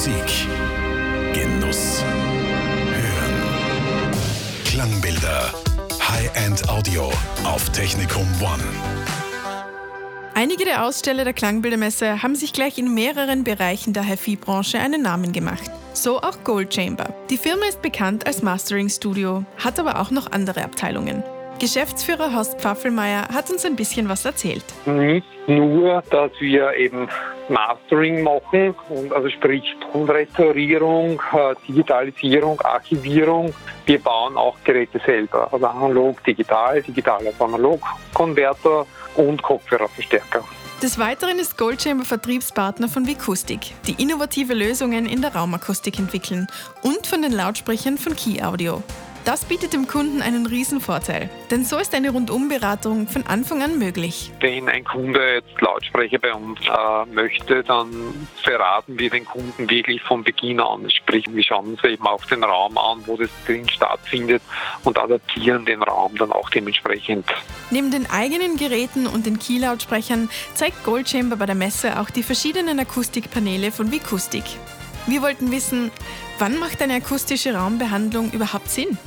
Musik. Genuss. Hören. Klangbilder. High-End Audio auf Technikum One. Einige der Aussteller der Klangbildermesse haben sich gleich in mehreren Bereichen der HiFi-Branche einen Namen gemacht. So auch Gold Chamber. Die Firma ist bekannt als Mastering Studio, hat aber auch noch andere Abteilungen. Geschäftsführer Horst Pfaffelmeier hat uns ein bisschen was erzählt. Nicht nur, dass wir eben Mastering machen, also sprich Tonrestaurierung, äh, Digitalisierung, Archivierung. Wir bauen auch Geräte selber, also analog, digital, digital auf analog, Konverter und Kopfhörerverstärker. Des Weiteren ist Goldchamber Vertriebspartner von Vikustik, die innovative Lösungen in der Raumakustik entwickeln und von den Lautsprechern von Key Audio. Das bietet dem Kunden einen riesen Vorteil, denn so ist eine Rundumberatung von Anfang an möglich. Wenn ein Kunde jetzt Lautsprecher bei uns äh, möchte, dann verraten wir den Kunden wirklich von Beginn an. Sprich, wir schauen uns eben auch den Raum an, wo das drin stattfindet und adaptieren den Raum dann auch dementsprechend. Neben den eigenen Geräten und den Key-Lautsprechern zeigt Goldchamber bei der Messe auch die verschiedenen Akustikpaneele von Vikustik. Wir wollten wissen, wann macht eine akustische Raumbehandlung überhaupt Sinn?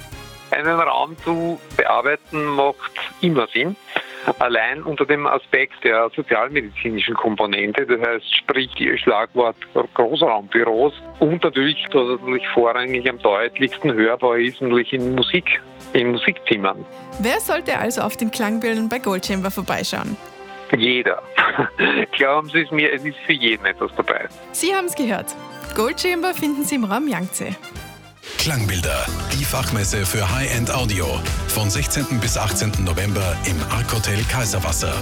Einen Raum zu bearbeiten macht immer Sinn. Allein unter dem Aspekt der sozialmedizinischen Komponente, das heißt sprich Schlagwort Großraumbüros und natürlich, dass es natürlich vorrangig am deutlichsten hörbar ist, natürlich in Musik, in Musikzimmern. Wer sollte also auf den Klangbildern bei Goldchamber vorbeischauen? Jeder. Glauben Sie es mir, es ist für jeden etwas dabei. Sie haben es gehört. Goldchamber finden Sie im Raum Yangtze. Klangbilder, die Fachmesse für High-End Audio. Von 16. bis 18. November im Arc Hotel Kaiserwasser.